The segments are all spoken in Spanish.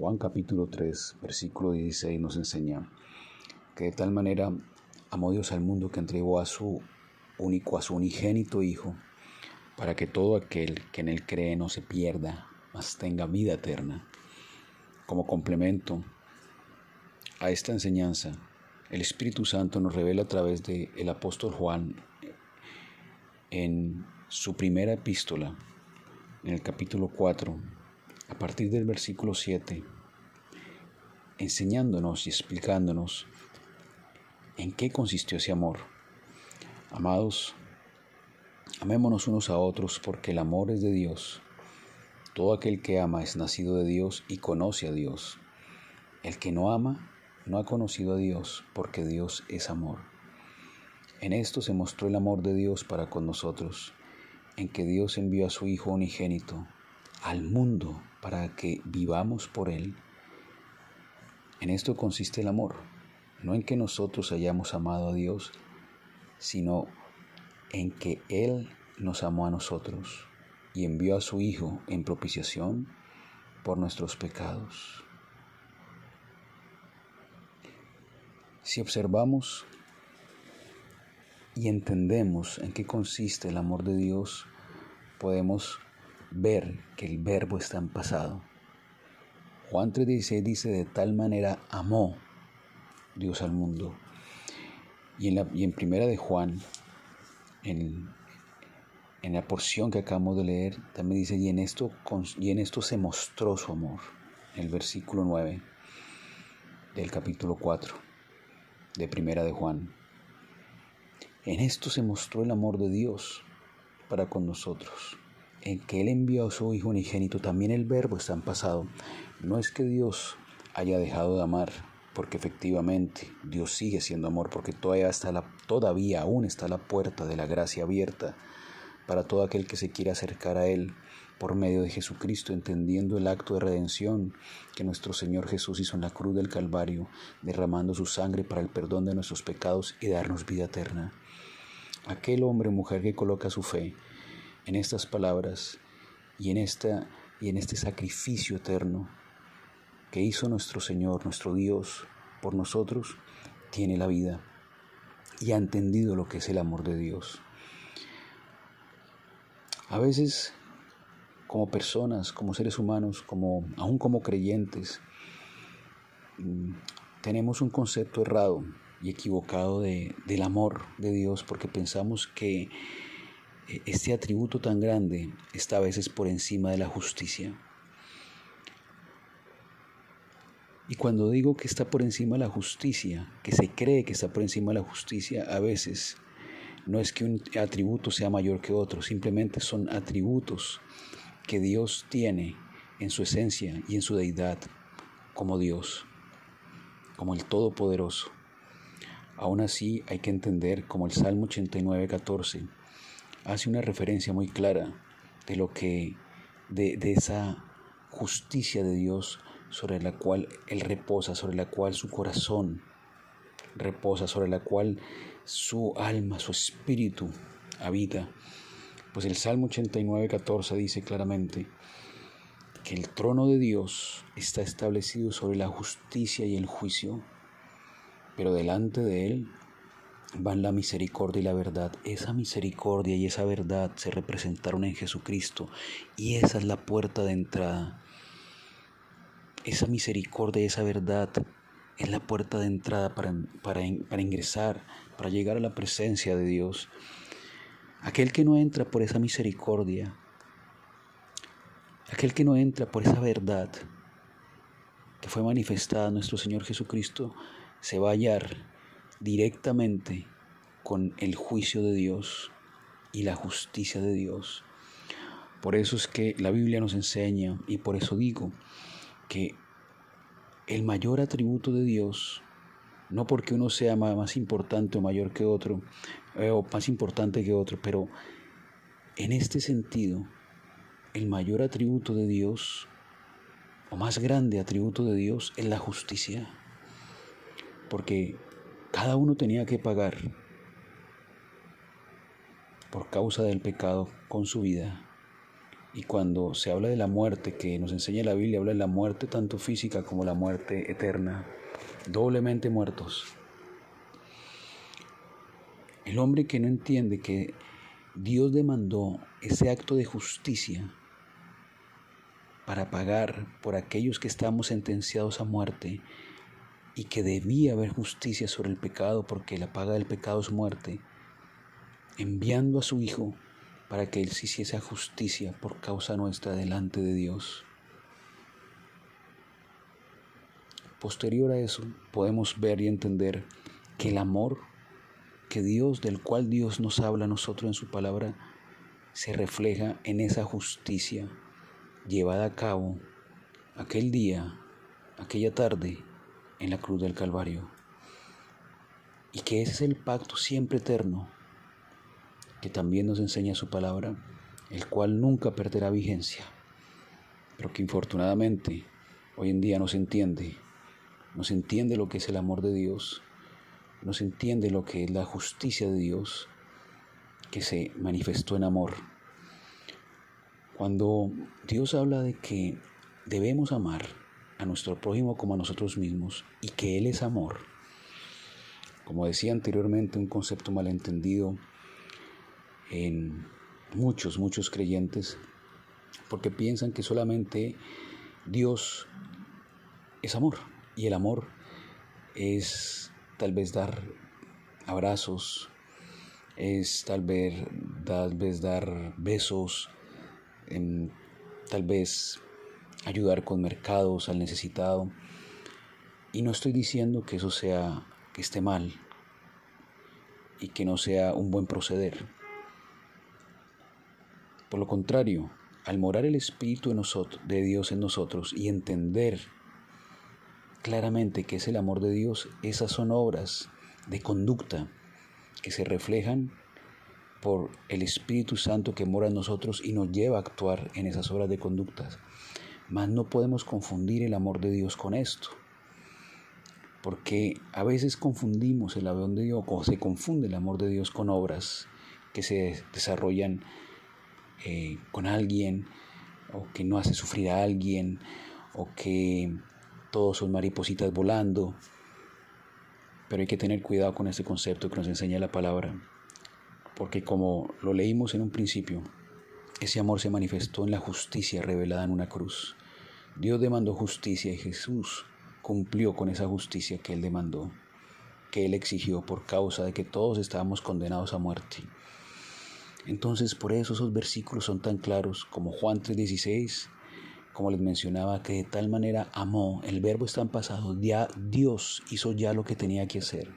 Juan capítulo 3, versículo 16 nos enseña que de tal manera amó Dios al mundo que entregó a su único, a su unigénito Hijo, para que todo aquel que en él cree no se pierda, mas tenga vida eterna. Como complemento a esta enseñanza, el Espíritu Santo nos revela a través del el apóstol Juan en su primera epístola, en el capítulo 4, a partir del versículo 7, enseñándonos y explicándonos en qué consistió ese amor. Amados, amémonos unos a otros porque el amor es de Dios. Todo aquel que ama es nacido de Dios y conoce a Dios. El que no ama no ha conocido a Dios porque Dios es amor. En esto se mostró el amor de Dios para con nosotros, en que Dios envió a su Hijo unigénito al mundo para que vivamos por Él. En esto consiste el amor, no en que nosotros hayamos amado a Dios, sino en que Él nos amó a nosotros y envió a su Hijo en propiciación por nuestros pecados. Si observamos y entendemos en qué consiste el amor de Dios, podemos ver que el verbo está en pasado. Juan 3:16 dice, de tal manera amó Dios al mundo. Y en, la, y en primera de Juan, en, en la porción que acabamos de leer, también dice, y en, esto, y en esto se mostró su amor, en el versículo 9 del capítulo 4 de primera de Juan. En esto se mostró el amor de Dios para con nosotros, en que Él envió a su Hijo unigénito, también el verbo está en pasado. No es que Dios haya dejado de amar, porque efectivamente Dios sigue siendo amor, porque todavía, está la, todavía aún está la puerta de la gracia abierta para todo aquel que se quiera acercar a Él por medio de Jesucristo, entendiendo el acto de redención que nuestro Señor Jesús hizo en la cruz del Calvario, derramando su sangre para el perdón de nuestros pecados y darnos vida eterna. Aquel hombre o mujer que coloca su fe en estas palabras y en, esta, y en este sacrificio eterno que hizo nuestro Señor, nuestro Dios, por nosotros, tiene la vida y ha entendido lo que es el amor de Dios. A veces, como personas, como seres humanos, como, aún como creyentes, mm, tenemos un concepto errado y equivocado de, del amor de Dios porque pensamos que este atributo tan grande está a veces por encima de la justicia. Y cuando digo que está por encima de la justicia, que se cree que está por encima de la justicia, a veces no es que un atributo sea mayor que otro, simplemente son atributos que Dios tiene en su esencia y en su deidad como Dios, como el Todopoderoso. Aún así hay que entender como el Salmo 89, 14 hace una referencia muy clara de lo que, de, de esa justicia de Dios sobre la cual Él reposa, sobre la cual su corazón reposa, sobre la cual su alma, su espíritu habita. Pues el Salmo 89, 14 dice claramente que el trono de Dios está establecido sobre la justicia y el juicio, pero delante de Él van la misericordia y la verdad. Esa misericordia y esa verdad se representaron en Jesucristo y esa es la puerta de entrada. Esa misericordia y esa verdad es la puerta de entrada para, para, para ingresar, para llegar a la presencia de Dios. Aquel que no entra por esa misericordia, aquel que no entra por esa verdad que fue manifestada en nuestro Señor Jesucristo, se va a hallar directamente con el juicio de Dios y la justicia de Dios. Por eso es que la Biblia nos enseña, y por eso digo, que el mayor atributo de Dios, no porque uno sea más importante o mayor que otro, eh, o más importante que otro, pero en este sentido, el mayor atributo de Dios, o más grande atributo de Dios, es la justicia. Porque cada uno tenía que pagar por causa del pecado con su vida. Y cuando se habla de la muerte, que nos enseña la Biblia, habla de la muerte tanto física como la muerte eterna, doblemente muertos. El hombre que no entiende que Dios demandó ese acto de justicia para pagar por aquellos que estamos sentenciados a muerte y que debía haber justicia sobre el pecado porque la paga del pecado es muerte, enviando a su Hijo para que Él se hiciese justicia por causa nuestra delante de Dios. Posterior a eso, podemos ver y entender que el amor que Dios, del cual Dios nos habla a nosotros en su palabra, se refleja en esa justicia llevada a cabo aquel día, aquella tarde, en la cruz del Calvario. Y que ese es el pacto siempre eterno, que también nos enseña su palabra, el cual nunca perderá vigencia, pero que infortunadamente hoy en día no se entiende no se entiende lo que es el amor de Dios, no se entiende lo que es la justicia de Dios que se manifestó en amor. Cuando Dios habla de que debemos amar a nuestro prójimo como a nosotros mismos y que Él es amor, como decía anteriormente, un concepto malentendido en muchos, muchos creyentes, porque piensan que solamente Dios es amor y el amor es tal vez dar abrazos, es tal vez, tal vez dar besos, tal vez ayudar con mercados al necesitado. Y no estoy diciendo que eso sea, que esté mal y que no sea un buen proceder. Por lo contrario, al morar el Espíritu de, nosotros, de Dios en nosotros y entender claramente que es el amor de Dios, esas son obras de conducta que se reflejan por el Espíritu Santo que mora en nosotros y nos lleva a actuar en esas obras de conductas. Mas no podemos confundir el amor de Dios con esto, porque a veces confundimos el amor de Dios o se confunde el amor de Dios con obras que se desarrollan eh, con alguien o que no hace sufrir a alguien o que todos son maripositas volando, pero hay que tener cuidado con este concepto que nos enseña la palabra, porque como lo leímos en un principio, ese amor se manifestó en la justicia revelada en una cruz. Dios demandó justicia y Jesús cumplió con esa justicia que Él demandó, que Él exigió por causa de que todos estábamos condenados a muerte. Entonces por eso esos versículos son tan claros como Juan 3:16 como les mencionaba, que de tal manera amó, el verbo está en pasado, ya Dios hizo ya lo que tenía que hacer.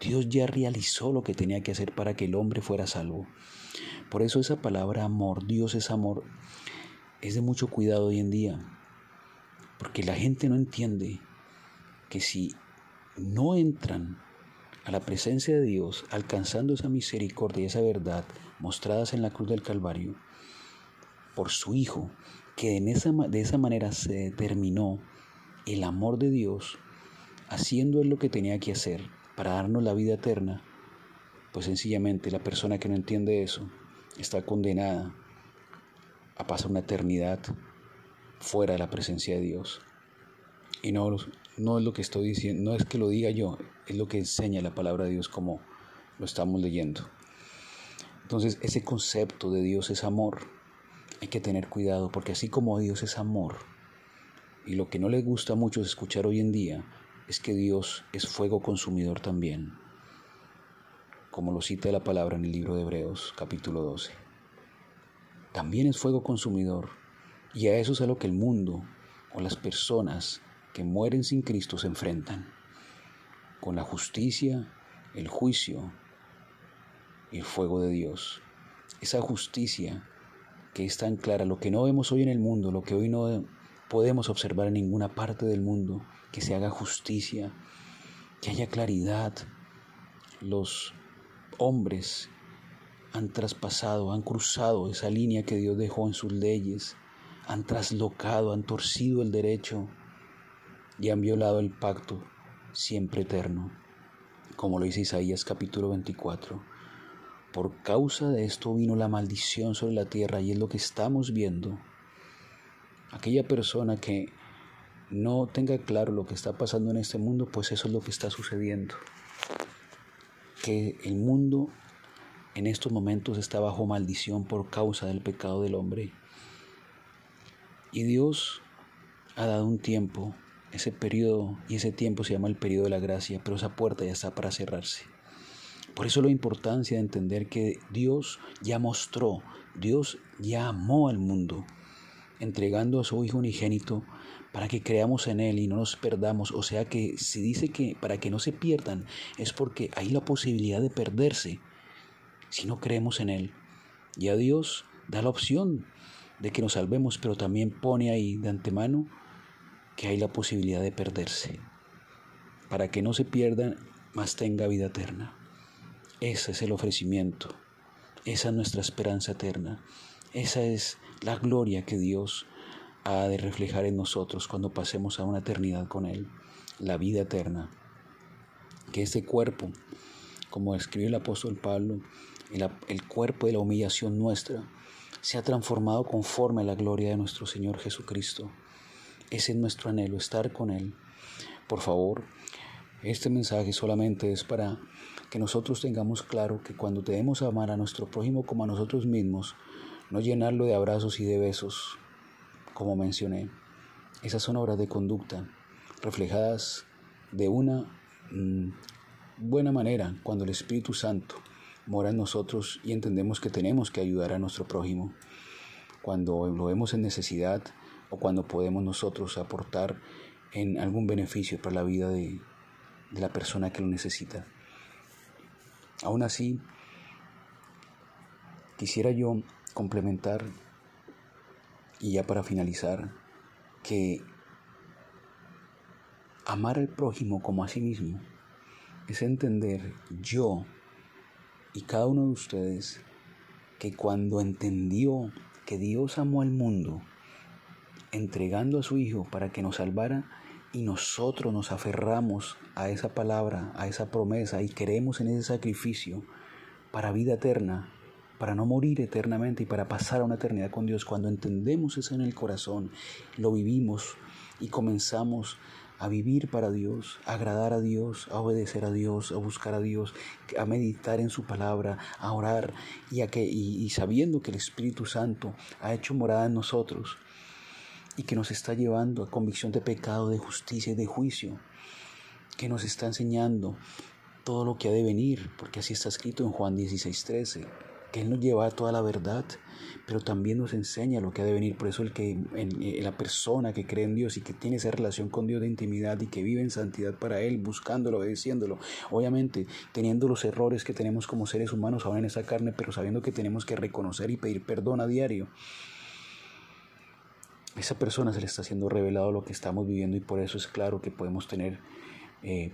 Dios ya realizó lo que tenía que hacer para que el hombre fuera salvo. Por eso esa palabra amor, Dios es amor, es de mucho cuidado hoy en día. Porque la gente no entiende que si no entran a la presencia de Dios, alcanzando esa misericordia y esa verdad mostradas en la cruz del Calvario, por su Hijo, que esa, de esa manera se determinó el amor de Dios, haciendo él lo que tenía que hacer para darnos la vida eterna, pues sencillamente la persona que no entiende eso está condenada a pasar una eternidad fuera de la presencia de Dios. Y no, no es lo que estoy diciendo, no es que lo diga yo, es lo que enseña la palabra de Dios como lo estamos leyendo. Entonces ese concepto de Dios es amor hay que tener cuidado porque así como Dios es amor, y lo que no le gusta mucho escuchar hoy en día es que Dios es fuego consumidor también, como lo cita la palabra en el libro de Hebreos capítulo 12. También es fuego consumidor y a eso es a lo que el mundo o las personas que mueren sin Cristo se enfrentan, con la justicia, el juicio y el fuego de Dios. Esa justicia que es tan clara, lo que no vemos hoy en el mundo, lo que hoy no podemos observar en ninguna parte del mundo, que se haga justicia, que haya claridad. Los hombres han traspasado, han cruzado esa línea que Dios dejó en sus leyes, han traslocado, han torcido el derecho y han violado el pacto siempre eterno, como lo dice Isaías capítulo 24. Por causa de esto vino la maldición sobre la tierra y es lo que estamos viendo. Aquella persona que no tenga claro lo que está pasando en este mundo, pues eso es lo que está sucediendo. Que el mundo en estos momentos está bajo maldición por causa del pecado del hombre. Y Dios ha dado un tiempo, ese periodo y ese tiempo se llama el periodo de la gracia, pero esa puerta ya está para cerrarse. Por eso la importancia de entender que Dios ya mostró, Dios ya amó al mundo, entregando a su Hijo unigénito para que creamos en Él y no nos perdamos. O sea que si dice que para que no se pierdan es porque hay la posibilidad de perderse si no creemos en Él. Y a Dios da la opción de que nos salvemos, pero también pone ahí de antemano que hay la posibilidad de perderse, para que no se pierdan, más tenga vida eterna. Ese es el ofrecimiento, esa es nuestra esperanza eterna, esa es la gloria que Dios ha de reflejar en nosotros cuando pasemos a una eternidad con Él, la vida eterna. Que este cuerpo, como escribe el apóstol Pablo, el, el cuerpo de la humillación nuestra, sea transformado conforme a la gloria de nuestro Señor Jesucristo. Ese es nuestro anhelo, estar con Él. Por favor, este mensaje solamente es para que nosotros tengamos claro que cuando debemos amar a nuestro prójimo como a nosotros mismos, no llenarlo de abrazos y de besos, como mencioné. Esas son obras de conducta reflejadas de una mm, buena manera cuando el Espíritu Santo mora en nosotros y entendemos que tenemos que ayudar a nuestro prójimo. Cuando lo vemos en necesidad o cuando podemos nosotros aportar en algún beneficio para la vida de, de la persona que lo necesita. Aún así, quisiera yo complementar y ya para finalizar, que amar al prójimo como a sí mismo es entender yo y cada uno de ustedes que cuando entendió que Dios amó al mundo, entregando a su Hijo para que nos salvara, y nosotros nos aferramos a esa palabra, a esa promesa, y creemos en ese sacrificio para vida eterna, para no morir eternamente y para pasar a una eternidad con Dios. Cuando entendemos eso en el corazón, lo vivimos y comenzamos a vivir para Dios, a agradar a Dios, a obedecer a Dios, a buscar a Dios, a meditar en su palabra, a orar y, a que, y sabiendo que el Espíritu Santo ha hecho morada en nosotros y que nos está llevando a convicción de pecado, de justicia y de juicio, que nos está enseñando todo lo que ha de venir, porque así está escrito en Juan 16:13 que Él nos lleva a toda la verdad, pero también nos enseña lo que ha de venir. Por eso el que en, la persona que cree en Dios y que tiene esa relación con Dios de intimidad y que vive en santidad para Él, buscándolo, obedeciéndolo, obviamente teniendo los errores que tenemos como seres humanos ahora en esa carne, pero sabiendo que tenemos que reconocer y pedir perdón a diario. Esa persona se le está siendo revelado lo que estamos viviendo y por eso es claro que podemos tener eh,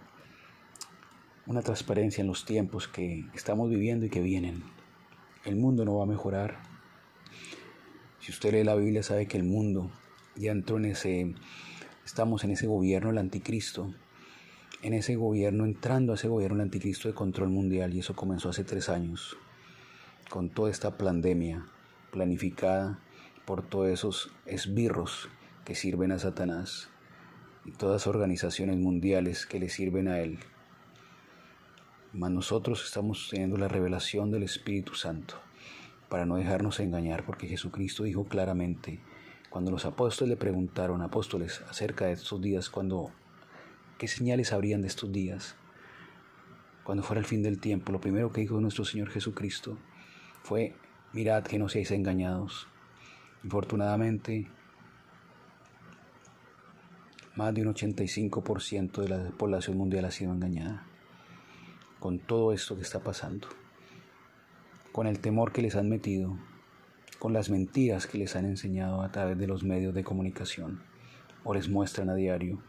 una transparencia en los tiempos que estamos viviendo y que vienen el mundo no va a mejorar. Si usted lee la Biblia sabe que el mundo ya entró en ese, estamos en ese gobierno del anticristo, en ese gobierno, entrando a ese gobierno del anticristo de control mundial y eso comenzó hace tres años, con toda esta pandemia planificada por todos esos esbirros que sirven a Satanás y todas las organizaciones mundiales que le sirven a él. Mas nosotros estamos teniendo la revelación del Espíritu Santo para no dejarnos engañar, porque Jesucristo dijo claramente, cuando los apóstoles le preguntaron, apóstoles, acerca de estos días, cuando, ¿qué señales habrían de estos días? Cuando fuera el fin del tiempo, lo primero que dijo nuestro Señor Jesucristo fue, mirad que no seáis engañados. Infortunadamente, más de un 85% de la población mundial ha sido engañada con todo esto que está pasando, con el temor que les han metido, con las mentiras que les han enseñado a través de los medios de comunicación o les muestran a diario.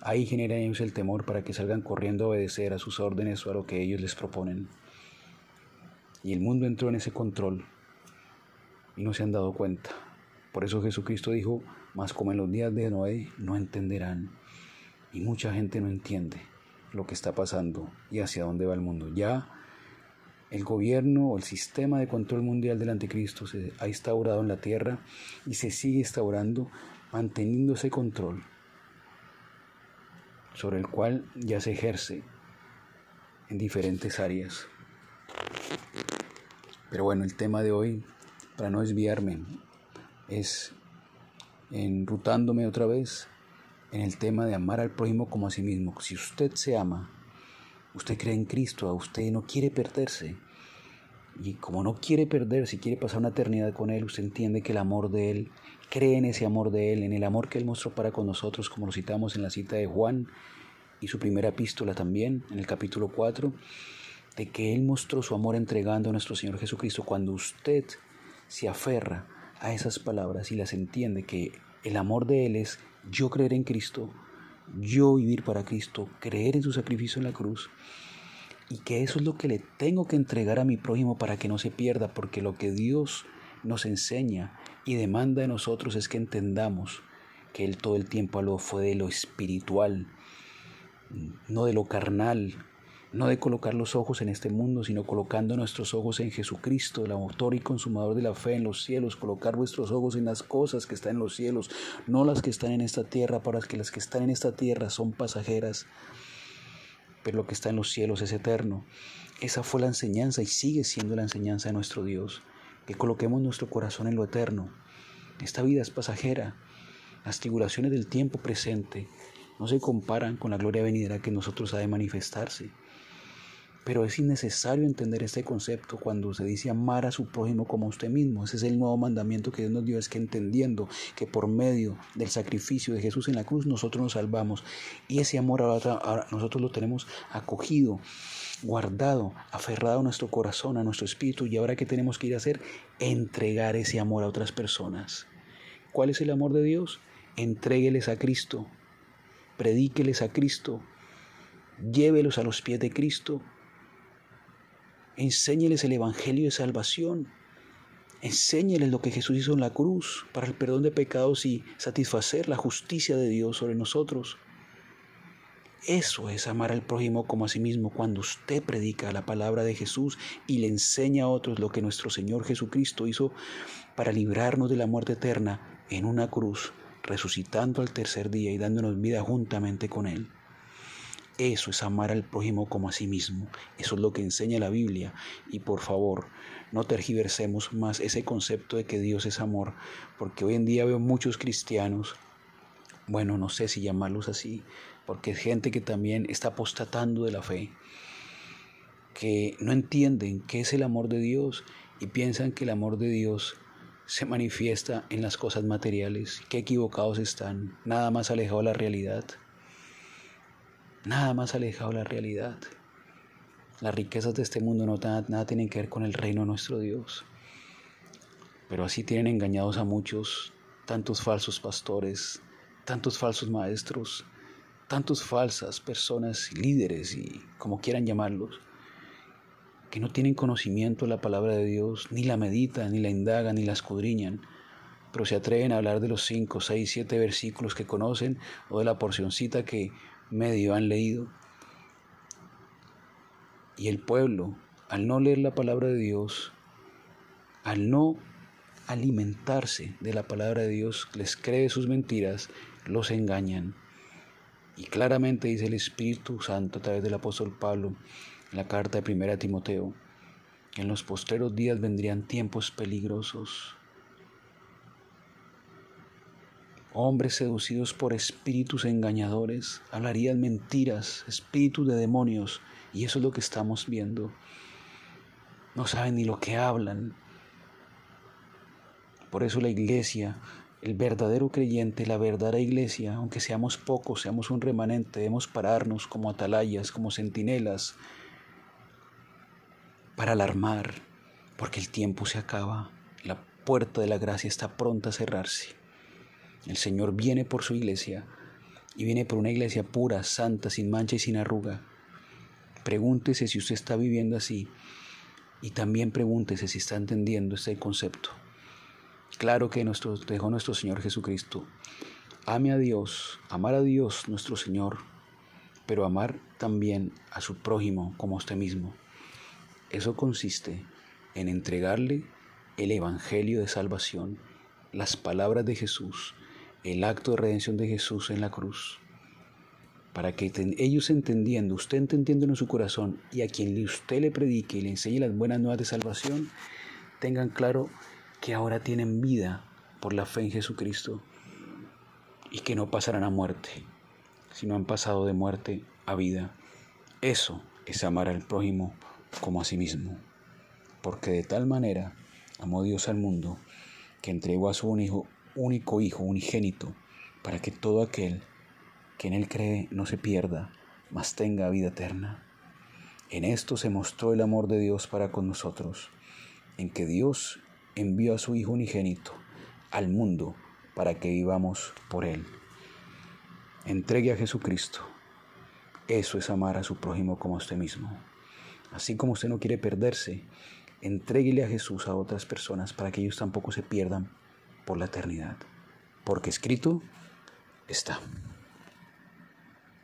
Ahí generan ellos el temor para que salgan corriendo a obedecer a sus órdenes o a lo que ellos les proponen. Y el mundo entró en ese control y no se han dado cuenta. Por eso Jesucristo dijo, más como en los días de Noé, no entenderán. Y mucha gente no entiende lo que está pasando y hacia dónde va el mundo. Ya el gobierno o el sistema de control mundial del anticristo se ha instaurado en la tierra y se sigue instaurando manteniendo ese control sobre el cual ya se ejerce en diferentes áreas. Pero bueno, el tema de hoy, para no desviarme, es enrutándome otra vez en el tema de amar al prójimo como a sí mismo. Si usted se ama, usted cree en Cristo, a usted no quiere perderse. Y como no quiere perderse y quiere pasar una eternidad con Él, usted entiende que el amor de Él, cree en ese amor de Él, en el amor que Él mostró para con nosotros, como lo citamos en la cita de Juan y su primera epístola también, en el capítulo 4, de que Él mostró su amor entregando a nuestro Señor Jesucristo. Cuando usted se aferra a esas palabras y las entiende, que el amor de Él es yo creer en Cristo, yo vivir para Cristo, creer en su sacrificio en la cruz, y que eso es lo que le tengo que entregar a mi prójimo para que no se pierda, porque lo que Dios nos enseña y demanda de nosotros es que entendamos que Él todo el tiempo habló fue de lo espiritual, no de lo carnal, no de colocar los ojos en este mundo, sino colocando nuestros ojos en Jesucristo, el autor y consumador de la fe en los cielos, colocar vuestros ojos en las cosas que están en los cielos, no las que están en esta tierra, para que las que están en esta tierra son pasajeras, pero lo que está en los cielos es eterno. Esa fue la enseñanza y sigue siendo la enseñanza de nuestro Dios, que coloquemos nuestro corazón en lo eterno. Esta vida es pasajera, las tribulaciones del tiempo presente no se comparan con la gloria venidera que nosotros ha de manifestarse. Pero es innecesario entender este concepto cuando se dice amar a su prójimo como a usted mismo. Ese es el nuevo mandamiento que Dios nos dio, es que entendiendo que por medio del sacrificio de Jesús en la cruz nosotros nos salvamos. Y ese amor ahora, nosotros lo tenemos acogido, guardado, aferrado a nuestro corazón, a nuestro espíritu. Y ahora que tenemos que ir a hacer, entregar ese amor a otras personas. ¿Cuál es el amor de Dios? Entrégueles a Cristo, predíqueles a Cristo, llévelos a los pies de Cristo Enséñeles el Evangelio de salvación. Enséñeles lo que Jesús hizo en la cruz para el perdón de pecados y satisfacer la justicia de Dios sobre nosotros. Eso es amar al prójimo como a sí mismo cuando usted predica la palabra de Jesús y le enseña a otros lo que nuestro Señor Jesucristo hizo para librarnos de la muerte eterna en una cruz, resucitando al tercer día y dándonos vida juntamente con Él. Eso es amar al prójimo como a sí mismo. Eso es lo que enseña la Biblia. Y por favor, no tergiversemos más ese concepto de que Dios es amor, porque hoy en día veo muchos cristianos, bueno, no sé si llamarlos así, porque es gente que también está apostatando de la fe, que no entienden qué es el amor de Dios y piensan que el amor de Dios se manifiesta en las cosas materiales, qué equivocados están, nada más alejado de la realidad. Nada más alejado de la realidad. Las riquezas de este mundo no nada, nada tienen que ver con el reino de nuestro Dios. Pero así tienen engañados a muchos, tantos falsos pastores, tantos falsos maestros, tantos falsas personas, líderes y como quieran llamarlos, que no tienen conocimiento de la palabra de Dios, ni la meditan, ni la indagan, ni la escudriñan, pero se atreven a hablar de los cinco, seis, siete versículos que conocen o de la porcioncita que medio han leído. Y el pueblo, al no leer la palabra de Dios, al no alimentarse de la palabra de Dios, les cree sus mentiras, los engañan. Y claramente dice el Espíritu Santo a través del apóstol Pablo en la carta de primera Timoteo, que en los postreros días vendrían tiempos peligrosos Hombres seducidos por espíritus engañadores hablarían mentiras, espíritus de demonios, y eso es lo que estamos viendo. No saben ni lo que hablan. Por eso la iglesia, el verdadero creyente, la verdadera iglesia, aunque seamos pocos, seamos un remanente, debemos pararnos como atalayas, como centinelas, para alarmar, porque el tiempo se acaba, la puerta de la gracia está pronta a cerrarse. El Señor viene por su iglesia y viene por una iglesia pura, santa, sin mancha y sin arruga. Pregúntese si usted está viviendo así y también pregúntese si está entendiendo este concepto. Claro que dejó nuestro Señor Jesucristo. Ame a Dios, amar a Dios nuestro Señor, pero amar también a su prójimo como a usted mismo. Eso consiste en entregarle el Evangelio de salvación, las palabras de Jesús, el acto de redención de Jesús en la cruz, para que ellos entendiendo, usted entendiendo en su corazón y a quien usted le predique y le enseñe las buenas nuevas de salvación, tengan claro que ahora tienen vida por la fe en Jesucristo y que no pasarán a muerte, sino han pasado de muerte a vida. Eso es amar al prójimo como a sí mismo, porque de tal manera amó Dios al mundo que entregó a su único hijo unigénito para que todo aquel que en él cree no se pierda, mas tenga vida eterna. En esto se mostró el amor de Dios para con nosotros, en que Dios envió a su Hijo unigénito al mundo para que vivamos por Él. Entregue a Jesucristo. Eso es amar a su prójimo como a usted mismo. Así como usted no quiere perderse, entréguele a Jesús a otras personas para que ellos tampoco se pierdan por la eternidad. Porque escrito está.